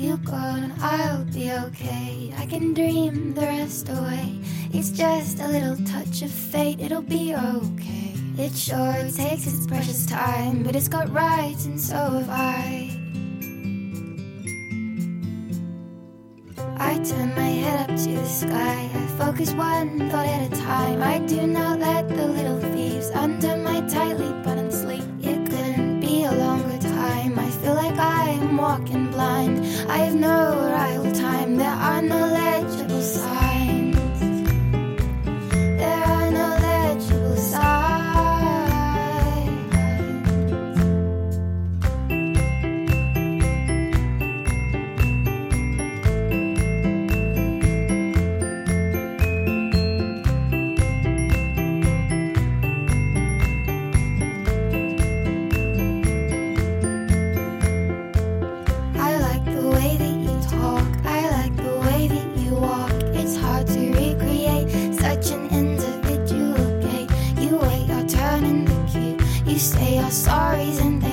you gone, I'll be okay. I can dream the rest away. It's just a little touch of fate, it'll be okay. It sure takes its precious time, but it's got rights, and so have I. I turn my head up to the sky. I focus one thought at a time. I do not let the little thieves under my tightly buttoned sleeve. It couldn't be a longer time. I feel like I'm walking I have no arrival time. There are no legible signs. Say your sorries and